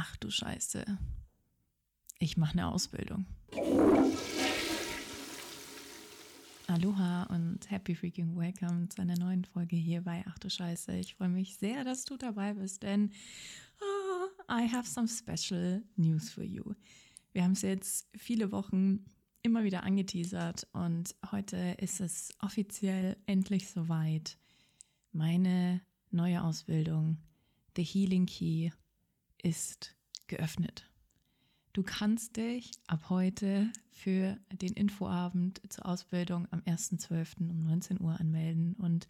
Ach du Scheiße. Ich mache eine Ausbildung. Aloha und happy freaking welcome zu einer neuen Folge hier bei Ach du Scheiße. Ich freue mich sehr, dass du dabei bist, denn oh, I have some special news for you. Wir haben es jetzt viele Wochen immer wieder angeteasert und heute ist es offiziell endlich soweit. Meine neue Ausbildung, The Healing Key, ist geöffnet. Du kannst dich ab heute für den Infoabend zur Ausbildung am 1.12. um 19 Uhr anmelden. Und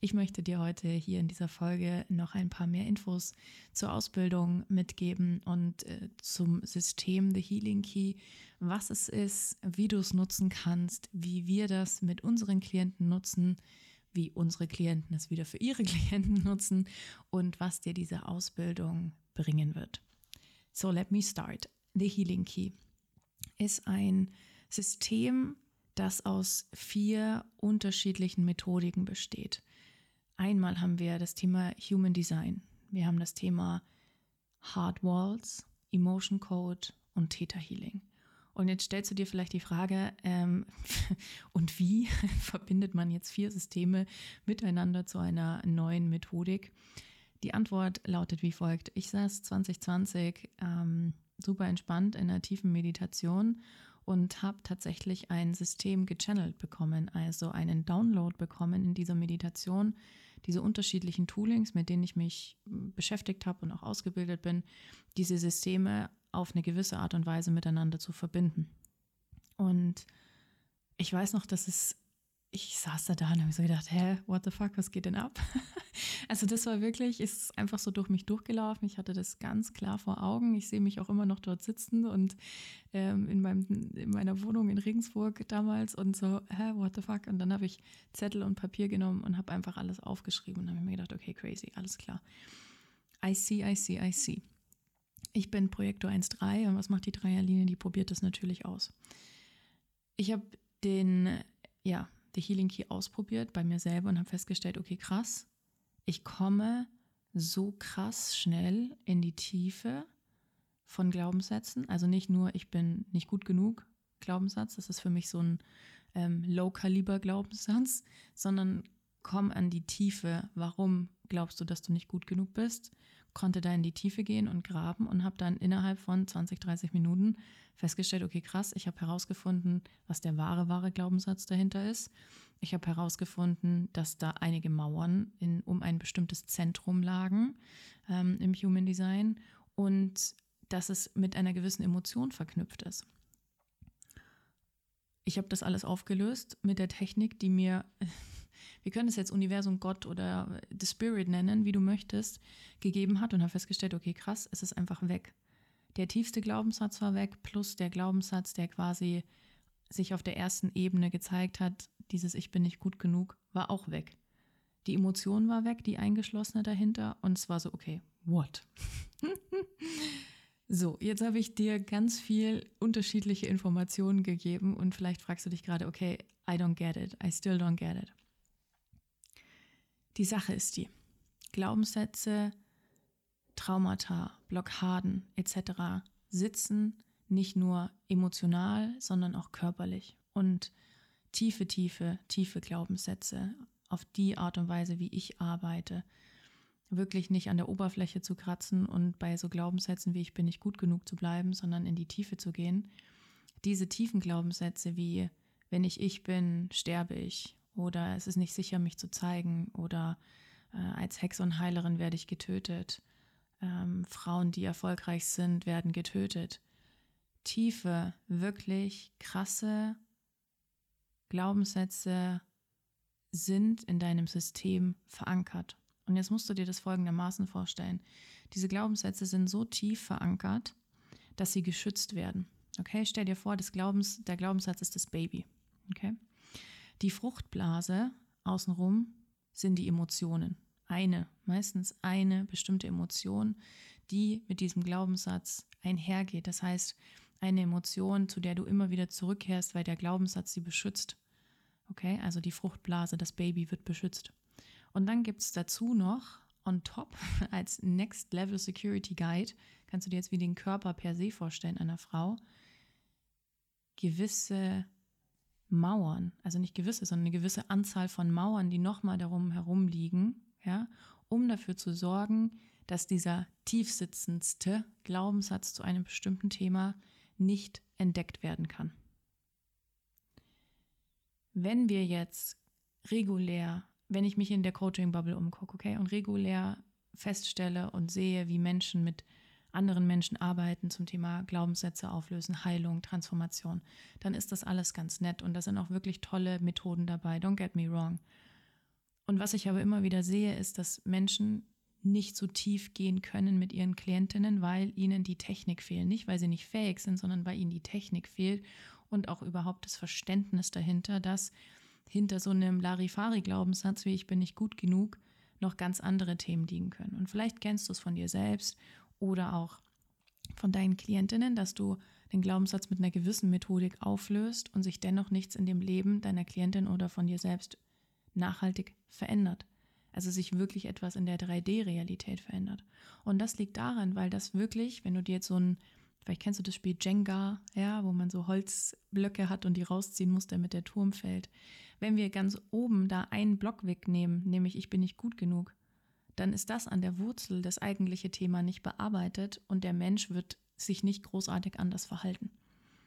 ich möchte dir heute hier in dieser Folge noch ein paar mehr Infos zur Ausbildung mitgeben und äh, zum System The Healing Key, was es ist, wie du es nutzen kannst, wie wir das mit unseren Klienten nutzen, wie unsere Klienten es wieder für ihre Klienten nutzen und was dir diese Ausbildung bringen wird. So, let me start. The Healing Key ist ein System, das aus vier unterschiedlichen Methodiken besteht. Einmal haben wir das Thema Human Design. Wir haben das Thema Heart Walls, Emotion Code und Theta Healing. Und jetzt stellst du dir vielleicht die Frage, ähm, und wie verbindet man jetzt vier Systeme miteinander zu einer neuen Methodik? Die Antwort lautet wie folgt. Ich saß 2020 ähm, super entspannt in einer tiefen Meditation und habe tatsächlich ein System gechannelt bekommen, also einen Download bekommen in dieser Meditation, diese unterschiedlichen Toolings, mit denen ich mich beschäftigt habe und auch ausgebildet bin, diese Systeme auf eine gewisse Art und Weise miteinander zu verbinden. Und ich weiß noch, dass es ich saß da da und habe so gedacht, hä, what the fuck, was geht denn ab? also das war wirklich, ist einfach so durch mich durchgelaufen. Ich hatte das ganz klar vor Augen. Ich sehe mich auch immer noch dort sitzen und ähm, in, meinem, in meiner Wohnung in Regensburg damals und so, hä, what the fuck? Und dann habe ich Zettel und Papier genommen und habe einfach alles aufgeschrieben und habe mir gedacht, okay, crazy, alles klar. I see, I see, I see. Ich bin Projektor 1.3 und was macht die Dreierlinie? Die probiert das natürlich aus. Ich habe den, ja, The Healing Key ausprobiert bei mir selber und habe festgestellt, okay, krass, ich komme so krass schnell in die Tiefe von Glaubenssätzen. Also nicht nur, ich bin nicht gut genug Glaubenssatz, das ist für mich so ein ähm, Low-Kaliber-Glaubenssatz, sondern komm an die Tiefe, warum glaubst du, dass du nicht gut genug bist? Konnte da in die Tiefe gehen und graben und habe dann innerhalb von 20, 30 Minuten festgestellt, okay, krass, ich habe herausgefunden, was der wahre, wahre Glaubenssatz dahinter ist. Ich habe herausgefunden, dass da einige Mauern in, um ein bestimmtes Zentrum lagen ähm, im Human Design und dass es mit einer gewissen Emotion verknüpft ist. Ich habe das alles aufgelöst mit der Technik, die mir, wir können es jetzt Universum Gott oder The Spirit nennen, wie du möchtest, gegeben hat und habe festgestellt, okay, krass, es ist einfach weg der tiefste Glaubenssatz war weg, plus der Glaubenssatz, der quasi sich auf der ersten Ebene gezeigt hat, dieses Ich bin nicht gut genug, war auch weg. Die Emotion war weg, die eingeschlossene dahinter, und es war so, okay, what? so, jetzt habe ich dir ganz viel unterschiedliche Informationen gegeben und vielleicht fragst du dich gerade, okay, I don't get it, I still don't get it. Die Sache ist die, Glaubenssätze Traumata, Blockaden etc. sitzen nicht nur emotional, sondern auch körperlich. Und tiefe, tiefe, tiefe Glaubenssätze auf die Art und Weise, wie ich arbeite, wirklich nicht an der Oberfläche zu kratzen und bei so Glaubenssätzen wie ich bin nicht gut genug zu bleiben, sondern in die Tiefe zu gehen. Diese tiefen Glaubenssätze wie wenn ich ich bin, sterbe ich oder es ist nicht sicher, mich zu zeigen oder äh, als Hex und Heilerin werde ich getötet ähm, Frauen, die erfolgreich sind, werden getötet. Tiefe, wirklich krasse Glaubenssätze sind in deinem System verankert. Und jetzt musst du dir das folgendermaßen vorstellen. Diese Glaubenssätze sind so tief verankert, dass sie geschützt werden. Okay, stell dir vor, Glaubens, der Glaubenssatz ist das Baby. Okay? Die Fruchtblase außenrum sind die Emotionen eine, meistens eine bestimmte Emotion, die mit diesem Glaubenssatz einhergeht. Das heißt, eine Emotion, zu der du immer wieder zurückkehrst, weil der Glaubenssatz sie beschützt. Okay, also die Fruchtblase, das Baby wird beschützt. Und dann gibt es dazu noch on top als Next Level Security Guide, kannst du dir jetzt wie den Körper per se vorstellen einer Frau, gewisse Mauern, also nicht gewisse, sondern eine gewisse Anzahl von Mauern, die nochmal darum herum liegen, ja, um dafür zu sorgen, dass dieser tiefsitzendste Glaubenssatz zu einem bestimmten Thema nicht entdeckt werden kann. Wenn wir jetzt regulär, wenn ich mich in der Coaching-Bubble umgucke, okay, und regulär feststelle und sehe, wie Menschen mit anderen Menschen arbeiten zum Thema Glaubenssätze auflösen, Heilung, Transformation, dann ist das alles ganz nett und da sind auch wirklich tolle Methoden dabei. Don't get me wrong. Und was ich aber immer wieder sehe, ist, dass Menschen nicht so tief gehen können mit ihren Klientinnen, weil ihnen die Technik fehlt. Nicht, weil sie nicht fähig sind, sondern weil ihnen die Technik fehlt und auch überhaupt das Verständnis dahinter, dass hinter so einem Larifari-Glaubenssatz wie ich bin nicht gut genug noch ganz andere Themen liegen können. Und vielleicht kennst du es von dir selbst oder auch von deinen Klientinnen, dass du den Glaubenssatz mit einer gewissen Methodik auflöst und sich dennoch nichts in dem Leben deiner Klientin oder von dir selbst nachhaltig verändert. Also sich wirklich etwas in der 3D-Realität verändert. Und das liegt daran, weil das wirklich, wenn du dir jetzt so ein, vielleicht kennst du das Spiel Jenga, ja, wo man so Holzblöcke hat und die rausziehen muss, damit der Turm fällt. Wenn wir ganz oben da einen Block wegnehmen, nämlich ich bin nicht gut genug, dann ist das an der Wurzel das eigentliche Thema nicht bearbeitet und der Mensch wird sich nicht großartig anders verhalten.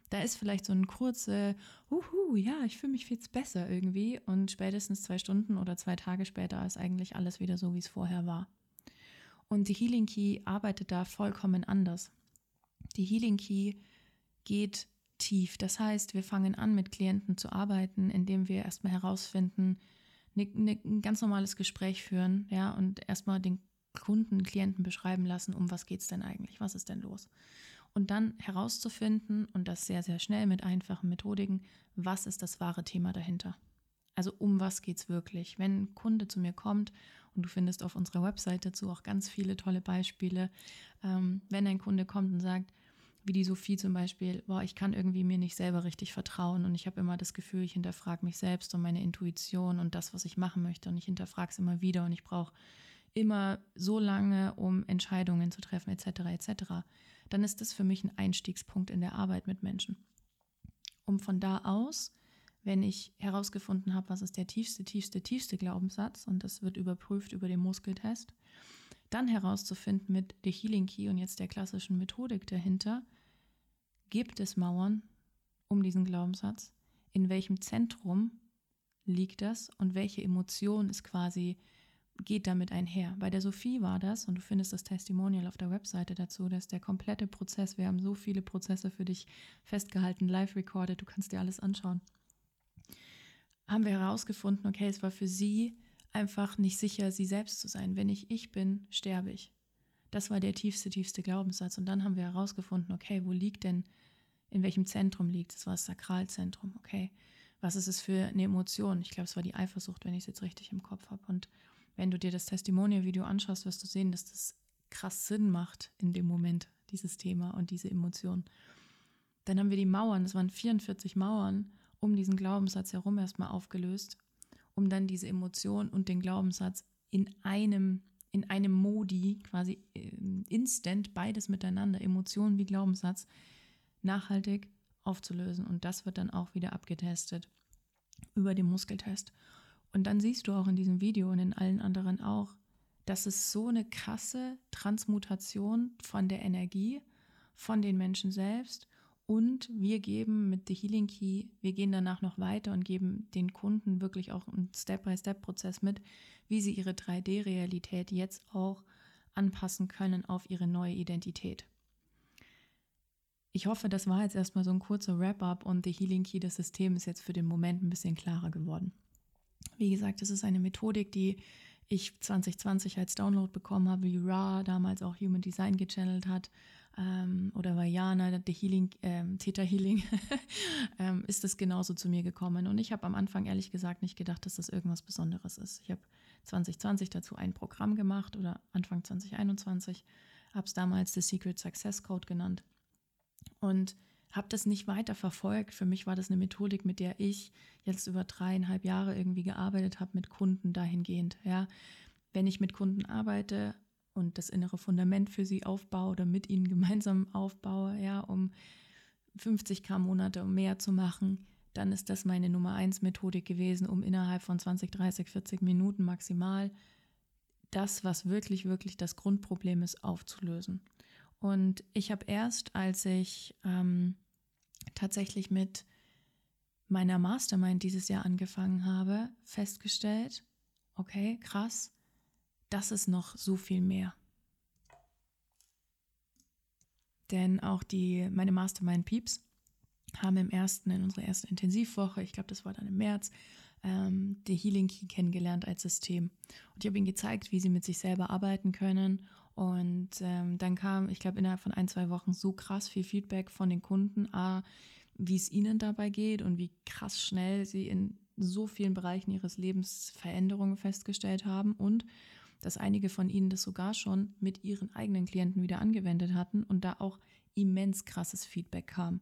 Da ist vielleicht so ein kurze, uhu, ja, ich fühle mich viel besser irgendwie und spätestens zwei Stunden oder zwei Tage später ist eigentlich alles wieder so, wie es vorher war. Und die Healing Key arbeitet da vollkommen anders. Die Healing Key geht tief. Das heißt, wir fangen an, mit Klienten zu arbeiten, indem wir erstmal herausfinden, ne, ne, ein ganz normales Gespräch führen, ja, und erstmal den Kunden, Klienten beschreiben lassen, um was geht es denn eigentlich, was ist denn los und dann herauszufinden, und das sehr, sehr schnell mit einfachen Methodiken, was ist das wahre Thema dahinter. Also um was geht es wirklich? Wenn ein Kunde zu mir kommt, und du findest auf unserer Website dazu auch ganz viele tolle Beispiele, ähm, wenn ein Kunde kommt und sagt, wie die Sophie zum Beispiel, boah, ich kann irgendwie mir nicht selber richtig vertrauen und ich habe immer das Gefühl, ich hinterfrage mich selbst und meine Intuition und das, was ich machen möchte und ich hinterfrage es immer wieder und ich brauche immer so lange, um Entscheidungen zu treffen, etc., etc dann ist das für mich ein Einstiegspunkt in der Arbeit mit Menschen. Um von da aus, wenn ich herausgefunden habe, was ist der tiefste, tiefste, tiefste Glaubenssatz, und das wird überprüft über den Muskeltest, dann herauszufinden mit der Healing Key und jetzt der klassischen Methodik dahinter, gibt es Mauern um diesen Glaubenssatz? In welchem Zentrum liegt das und welche Emotion ist quasi geht damit einher. Bei der Sophie war das, und du findest das Testimonial auf der Webseite dazu, dass der komplette Prozess, wir haben so viele Prozesse für dich festgehalten, live recorded, du kannst dir alles anschauen. Haben wir herausgefunden, okay, es war für sie einfach nicht sicher, sie selbst zu sein. Wenn ich ich bin, sterbe ich. Das war der tiefste, tiefste Glaubenssatz. Und dann haben wir herausgefunden, okay, wo liegt denn, in welchem Zentrum liegt? Das war das Sakralzentrum, okay. Was ist es für eine Emotion? Ich glaube, es war die Eifersucht, wenn ich es jetzt richtig im Kopf habe. Und wenn du dir das Testimonial-Video anschaust, wirst du sehen, dass das krass Sinn macht in dem Moment, dieses Thema und diese Emotion. Dann haben wir die Mauern, das waren 44 Mauern um diesen Glaubenssatz herum erstmal aufgelöst, um dann diese Emotion und den Glaubenssatz in einem, in einem Modi, quasi ähm, instant, beides miteinander, Emotion wie Glaubenssatz, nachhaltig aufzulösen. Und das wird dann auch wieder abgetestet über den Muskeltest. Und dann siehst du auch in diesem Video und in allen anderen auch, dass es so eine krasse Transmutation von der Energie, von den Menschen selbst und wir geben mit The Healing Key, wir gehen danach noch weiter und geben den Kunden wirklich auch einen Step-by-Step-Prozess mit, wie sie ihre 3D-Realität jetzt auch anpassen können auf ihre neue Identität. Ich hoffe, das war jetzt erstmal so ein kurzer Wrap-up und The Healing Key, das System ist jetzt für den Moment ein bisschen klarer geworden. Wie gesagt, das ist eine Methodik, die ich 2020 als Download bekommen habe, wie Ra damals auch Human Design gechannelt hat ähm, oder Vajana, der Healing, ähm, Theta Healing, ähm, ist das genauso zu mir gekommen. Und ich habe am Anfang ehrlich gesagt nicht gedacht, dass das irgendwas Besonderes ist. Ich habe 2020 dazu ein Programm gemacht oder Anfang 2021, habe es damals The Secret Success Code genannt. Und habe das nicht weiter verfolgt. Für mich war das eine Methodik, mit der ich jetzt über dreieinhalb Jahre irgendwie gearbeitet habe mit Kunden dahingehend. Ja, wenn ich mit Kunden arbeite und das innere Fundament für sie aufbaue oder mit ihnen gemeinsam aufbaue, ja, um 50 Gramm Monate um mehr zu machen, dann ist das meine Nummer 1 Methodik gewesen, um innerhalb von 20, 30, 40 Minuten maximal das, was wirklich, wirklich das Grundproblem ist, aufzulösen. Und ich habe erst, als ich ähm, tatsächlich mit meiner Mastermind dieses Jahr angefangen habe, festgestellt, okay, krass, das ist noch so viel mehr. Denn auch die, meine Mastermind-Peeps haben im ersten, in unserer ersten Intensivwoche, ich glaube, das war dann im März, ähm, die Healing Key kennengelernt als System. Und ich habe ihnen gezeigt, wie sie mit sich selber arbeiten können. Und ähm, dann kam, ich glaube, innerhalb von ein, zwei Wochen so krass viel Feedback von den Kunden, A, wie es ihnen dabei geht und wie krass schnell sie in so vielen Bereichen ihres Lebens Veränderungen festgestellt haben und dass einige von ihnen das sogar schon mit ihren eigenen Klienten wieder angewendet hatten und da auch immens krasses Feedback kam.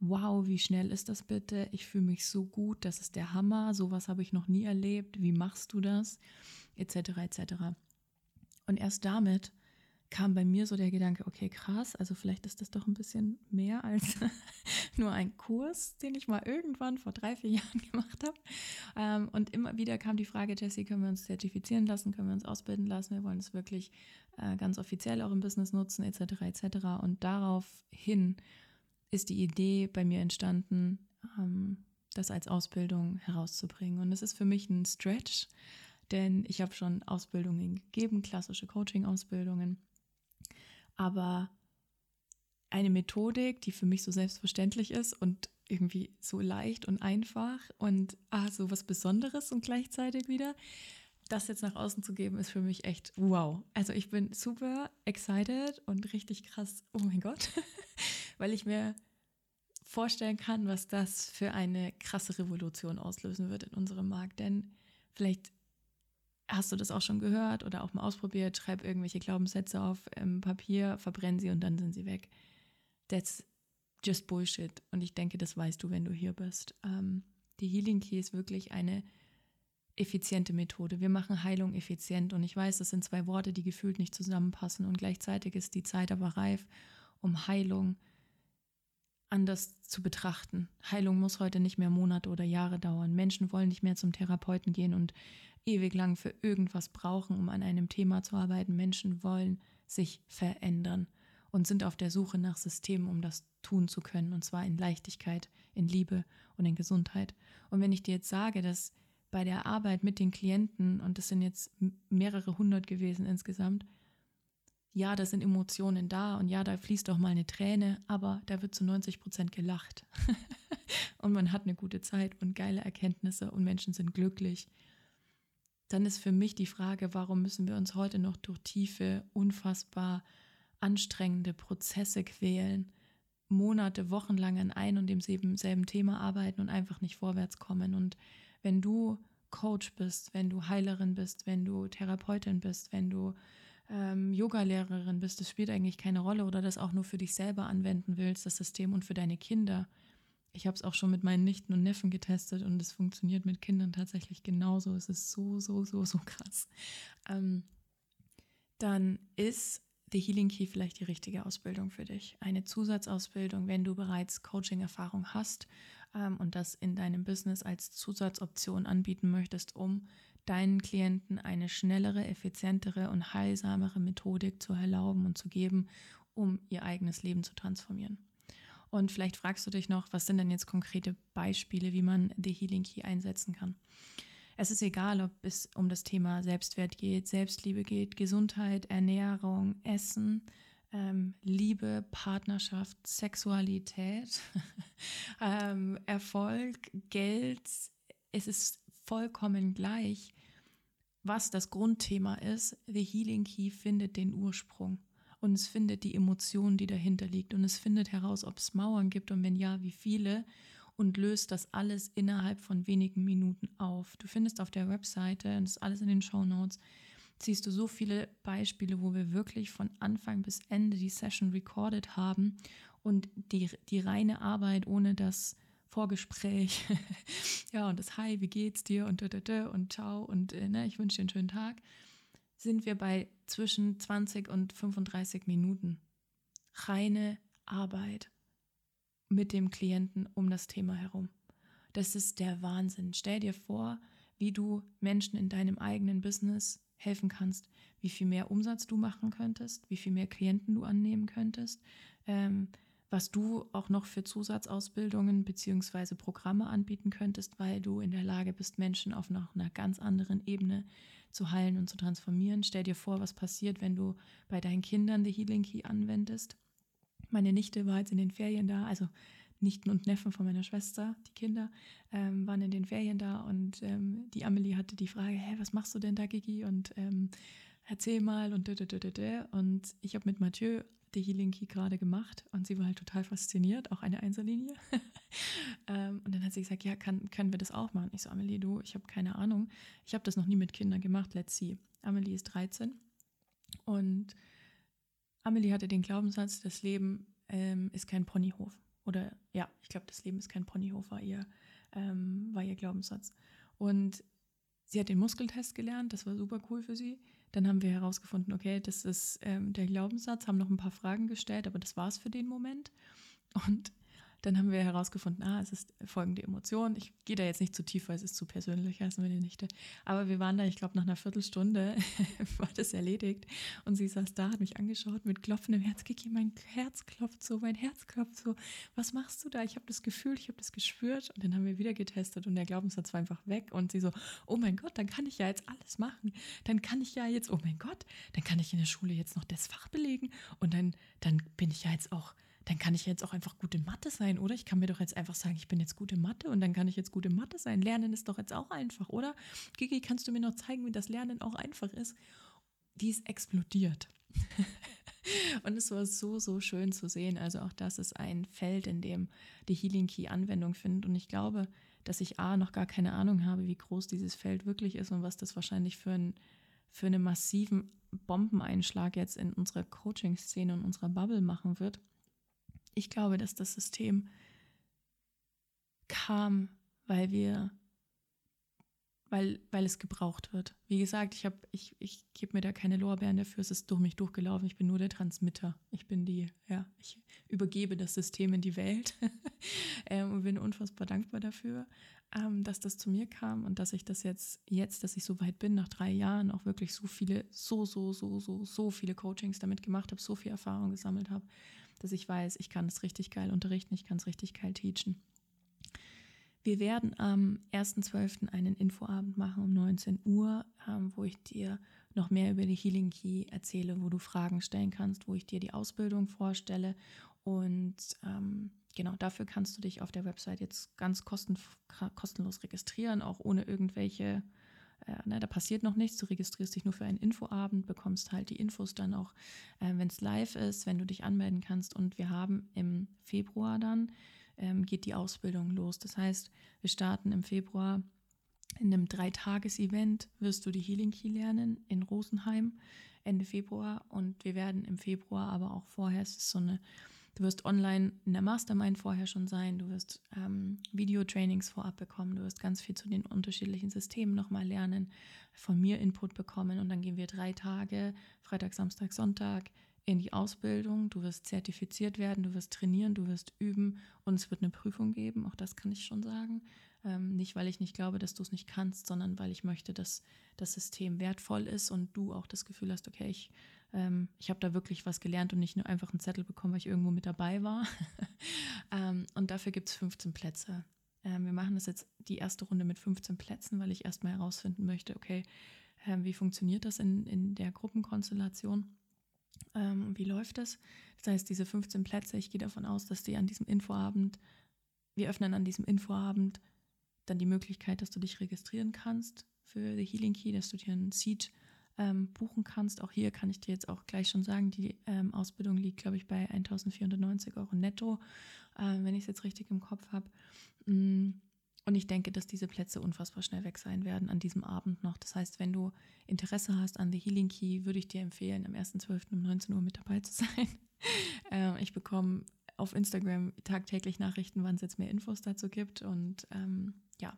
Wow, wie schnell ist das bitte? Ich fühle mich so gut, das ist der Hammer, sowas habe ich noch nie erlebt, wie machst du das? Etc. etc. Und erst damit kam bei mir so der Gedanke, okay, krass, also vielleicht ist das doch ein bisschen mehr als nur ein Kurs, den ich mal irgendwann vor drei, vier Jahren gemacht habe. Ähm, und immer wieder kam die Frage, Jessie, können wir uns zertifizieren lassen, können wir uns ausbilden lassen, wir wollen es wirklich äh, ganz offiziell auch im Business nutzen, etc., etc. Und daraufhin ist die Idee bei mir entstanden, ähm, das als Ausbildung herauszubringen. Und es ist für mich ein Stretch, denn ich habe schon Ausbildungen gegeben, klassische Coaching-Ausbildungen aber eine Methodik, die für mich so selbstverständlich ist und irgendwie so leicht und einfach und ah, so was Besonderes und gleichzeitig wieder, das jetzt nach außen zu geben, ist für mich echt wow. Also ich bin super excited und richtig krass, oh mein Gott, weil ich mir vorstellen kann, was das für eine krasse Revolution auslösen wird in unserem Markt. Denn vielleicht hast du das auch schon gehört oder auch mal ausprobiert? Schreib irgendwelche Glaubenssätze auf ähm, Papier, verbrenn sie und dann sind sie weg. That's just Bullshit. Und ich denke, das weißt du, wenn du hier bist. Ähm, die Healing Key ist wirklich eine effiziente Methode. Wir machen Heilung effizient und ich weiß, das sind zwei Worte, die gefühlt nicht zusammenpassen und gleichzeitig ist die Zeit aber reif, um Heilung anders zu betrachten. Heilung muss heute nicht mehr Monate oder Jahre dauern. Menschen wollen nicht mehr zum Therapeuten gehen und ewig lang für irgendwas brauchen, um an einem Thema zu arbeiten. Menschen wollen sich verändern und sind auf der Suche nach Systemen, um das tun zu können, und zwar in Leichtigkeit, in Liebe und in Gesundheit. Und wenn ich dir jetzt sage, dass bei der Arbeit mit den Klienten, und das sind jetzt mehrere hundert gewesen insgesamt, ja, da sind Emotionen da und ja, da fließt auch mal eine Träne, aber da wird zu 90 Prozent gelacht. und man hat eine gute Zeit und geile Erkenntnisse und Menschen sind glücklich dann ist für mich die Frage, warum müssen wir uns heute noch durch tiefe, unfassbar anstrengende Prozesse quälen, Monate, Wochen lang an ein und demselben Thema arbeiten und einfach nicht vorwärts kommen. Und wenn du Coach bist, wenn du Heilerin bist, wenn du Therapeutin bist, wenn du ähm, Yogalehrerin bist, das spielt eigentlich keine Rolle oder das auch nur für dich selber anwenden willst, das System und für deine Kinder, ich habe es auch schon mit meinen Nichten und Neffen getestet und es funktioniert mit Kindern tatsächlich genauso. Es ist so, so, so, so krass. Ähm, dann ist The Healing Key vielleicht die richtige Ausbildung für dich. Eine Zusatzausbildung, wenn du bereits Coaching-Erfahrung hast ähm, und das in deinem Business als Zusatzoption anbieten möchtest, um deinen Klienten eine schnellere, effizientere und heilsamere Methodik zu erlauben und zu geben, um ihr eigenes Leben zu transformieren. Und vielleicht fragst du dich noch, was sind denn jetzt konkrete Beispiele, wie man die Healing Key einsetzen kann. Es ist egal, ob es um das Thema Selbstwert geht, Selbstliebe geht, Gesundheit, Ernährung, Essen, ähm, Liebe, Partnerschaft, Sexualität, ähm, Erfolg, Geld. Es ist vollkommen gleich, was das Grundthema ist. The Healing Key findet den Ursprung und es findet die Emotion, die dahinter liegt und es findet heraus, ob es Mauern gibt und wenn ja, wie viele und löst das alles innerhalb von wenigen Minuten auf. Du findest auf der Webseite, und das ist alles in den Show Notes, siehst du so viele Beispiele, wo wir wirklich von Anfang bis Ende die Session recorded haben und die, die reine Arbeit ohne das Vorgespräch, ja, und das Hi, wie geht's dir und und ciao und äh, ne, ich wünsche dir einen schönen Tag sind wir bei zwischen 20 und 35 Minuten. Reine Arbeit mit dem Klienten um das Thema herum. Das ist der Wahnsinn. Stell dir vor, wie du Menschen in deinem eigenen Business helfen kannst, wie viel mehr Umsatz du machen könntest, wie viel mehr Klienten du annehmen könntest, ähm, was du auch noch für Zusatzausbildungen bzw. Programme anbieten könntest, weil du in der Lage bist, Menschen auf noch einer ganz anderen Ebene zu heilen und zu transformieren. Stell dir vor, was passiert, wenn du bei deinen Kindern die Healing Key anwendest. Meine Nichte war jetzt in den Ferien da, also Nichten und Neffen von meiner Schwester, die Kinder, ähm, waren in den Ferien da und ähm, die Amelie hatte die Frage, hey, was machst du denn da, Gigi? Und ähm, erzähl mal und und ich habe mit Mathieu die Healing Key gerade gemacht und sie war halt total fasziniert, auch eine Einzellinie. ähm, und dann hat sie gesagt, ja, kann, können wir das auch machen? Ich so, Amelie, du, ich habe keine Ahnung. Ich habe das noch nie mit Kindern gemacht, let's see. Amelie ist 13 und Amelie hatte den Glaubenssatz, das Leben ähm, ist kein Ponyhof. Oder ja, ich glaube, das Leben ist kein Ponyhof, war ihr, ähm, war ihr Glaubenssatz. Und sie hat den Muskeltest gelernt, das war super cool für sie. Dann haben wir herausgefunden, okay, das ist ähm, der Glaubenssatz, haben noch ein paar Fragen gestellt, aber das war es für den Moment. Und dann haben wir herausgefunden, ah, es ist folgende Emotion. Ich gehe da jetzt nicht zu tief, weil es ist zu persönlich, also meine Nichte. Aber wir waren da, ich glaube, nach einer Viertelstunde war das erledigt. Und sie saß da, hat mich angeschaut mit klopfendem Herz. Kiki, mein Herz klopft so, mein Herz klopft so. Was machst du da? Ich habe das Gefühl, ich habe das gespürt. Und dann haben wir wieder getestet und der Glaubenssatz war einfach weg. Und sie so, oh mein Gott, dann kann ich ja jetzt alles machen. Dann kann ich ja jetzt, oh mein Gott, dann kann ich in der Schule jetzt noch das Fach belegen. Und dann, dann bin ich ja jetzt auch dann kann ich jetzt auch einfach gut in Mathe sein, oder? Ich kann mir doch jetzt einfach sagen, ich bin jetzt gut in Mathe und dann kann ich jetzt gut in Mathe sein. Lernen ist doch jetzt auch einfach, oder? Gigi, kannst du mir noch zeigen, wie das Lernen auch einfach ist? Die ist explodiert. und es war so, so schön zu sehen. Also auch das ist ein Feld, in dem die Healing Key Anwendung findet. Und ich glaube, dass ich A, noch gar keine Ahnung habe, wie groß dieses Feld wirklich ist und was das wahrscheinlich für, ein, für einen massiven Bombeneinschlag jetzt in unserer Coaching-Szene und unserer Bubble machen wird. Ich glaube, dass das System kam, weil wir, weil, weil es gebraucht wird. Wie gesagt, ich, ich, ich gebe mir da keine Lorbeeren dafür, es ist durch mich durchgelaufen. Ich bin nur der Transmitter. Ich bin die, ja, ich übergebe das System in die Welt ähm, und bin unfassbar dankbar dafür, ähm, dass das zu mir kam und dass ich das jetzt, jetzt, dass ich so weit bin, nach drei Jahren auch wirklich so viele, so, so, so, so, so viele Coachings damit gemacht habe, so viel Erfahrung gesammelt habe dass ich weiß, ich kann es richtig geil unterrichten, ich kann es richtig geil teachen. Wir werden am 1.12. einen Infoabend machen um 19 Uhr, ähm, wo ich dir noch mehr über die Healing Key erzähle, wo du Fragen stellen kannst, wo ich dir die Ausbildung vorstelle. Und ähm, genau dafür kannst du dich auf der Website jetzt ganz kosten, kostenlos registrieren, auch ohne irgendwelche äh, ne, da passiert noch nichts, du registrierst dich nur für einen Infoabend, bekommst halt die Infos dann auch, äh, wenn es live ist, wenn du dich anmelden kannst. Und wir haben im Februar dann, ähm, geht die Ausbildung los. Das heißt, wir starten im Februar in einem Dreitages-Event, wirst du die Healing Key lernen in Rosenheim Ende Februar. Und wir werden im Februar aber auch vorher, es ist so eine Du wirst online in der Mastermind vorher schon sein, du wirst ähm, Videotrainings vorab bekommen, du wirst ganz viel zu den unterschiedlichen Systemen nochmal lernen, von mir Input bekommen. Und dann gehen wir drei Tage, Freitag, Samstag, Sonntag, in die Ausbildung. Du wirst zertifiziert werden, du wirst trainieren, du wirst üben. Und es wird eine Prüfung geben, auch das kann ich schon sagen. Ähm, nicht, weil ich nicht glaube, dass du es nicht kannst, sondern weil ich möchte, dass das System wertvoll ist und du auch das Gefühl hast, okay, ich ähm, ich habe da wirklich was gelernt und nicht nur einfach einen Zettel bekommen, weil ich irgendwo mit dabei war. ähm, und dafür gibt es 15 Plätze. Ähm, wir machen das jetzt die erste Runde mit 15 Plätzen, weil ich erstmal herausfinden möchte, okay, ähm, wie funktioniert das in, in der Gruppenkonstellation? Ähm, wie läuft das? Das heißt, diese 15 Plätze, ich gehe davon aus, dass die an diesem Infoabend, wir öffnen an diesem Infoabend dann die Möglichkeit, dass du dich registrieren kannst für die Healing Key, dass du dir einen Seed ähm, buchen kannst. Auch hier kann ich dir jetzt auch gleich schon sagen, die ähm, Ausbildung liegt, glaube ich, bei 1490 Euro netto, äh, wenn ich es jetzt richtig im Kopf habe. Mm, und ich denke, dass diese Plätze unfassbar schnell weg sein werden an diesem Abend noch. Das heißt, wenn du Interesse hast an The Healing Key, würde ich dir empfehlen, am 1.12. um 19 Uhr mit dabei zu sein. äh, ich bekomme auf Instagram tagtäglich Nachrichten, wann es jetzt mehr Infos dazu gibt. Und ähm, ja,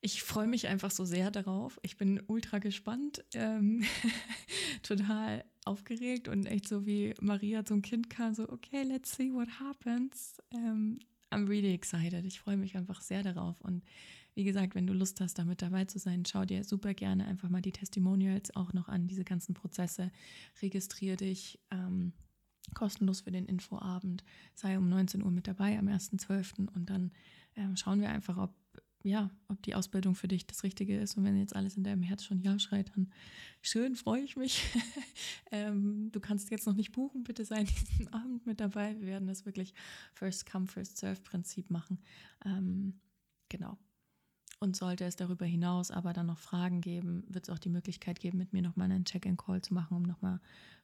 ich freue mich einfach so sehr darauf. Ich bin ultra gespannt, ähm, total aufgeregt und echt so wie Maria zum Kind kam, so, okay, let's see what happens. Ähm, I'm really excited. Ich freue mich einfach sehr darauf. Und wie gesagt, wenn du Lust hast, damit dabei zu sein, schau dir super gerne einfach mal die Testimonials auch noch an, diese ganzen Prozesse. Registriere dich ähm, kostenlos für den Infoabend. Sei um 19 Uhr mit dabei am 1.12. und dann ähm, schauen wir einfach, ob ja, ob die Ausbildung für dich das Richtige ist. Und wenn jetzt alles in deinem Herz schon Ja schreit, dann schön, freue ich mich. ähm, du kannst jetzt noch nicht buchen, bitte sei diesen Abend mit dabei. Wir werden das wirklich First Come, First Serve Prinzip machen. Ähm, genau. Und sollte es darüber hinaus aber dann noch Fragen geben, wird es auch die Möglichkeit geben, mit mir nochmal einen Check-in-Call zu machen, um nochmal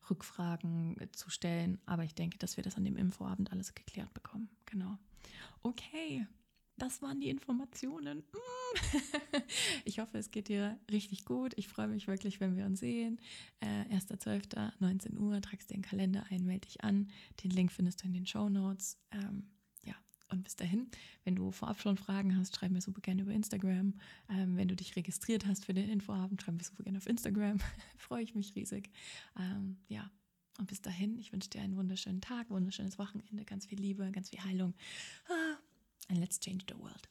Rückfragen zu stellen. Aber ich denke, dass wir das an dem Infoabend alles geklärt bekommen. Genau. Okay, das waren die Informationen. Mm. Ich hoffe, es geht dir richtig gut. Ich freue mich wirklich, wenn wir uns sehen. Äh, 1.12. 19 Uhr, tragst den Kalender ein, melde dich an. Den Link findest du in den Show Notes. Ähm, ja, und bis dahin, wenn du vorab schon Fragen hast, schreib mir super gerne über Instagram. Ähm, wenn du dich registriert hast für den Infoabend, schreib mir super gerne auf Instagram. freue ich mich riesig. Ähm, ja, und bis dahin, ich wünsche dir einen wunderschönen Tag, wunderschönes Wochenende, ganz viel Liebe, ganz viel Heilung. Ah and let's change the world.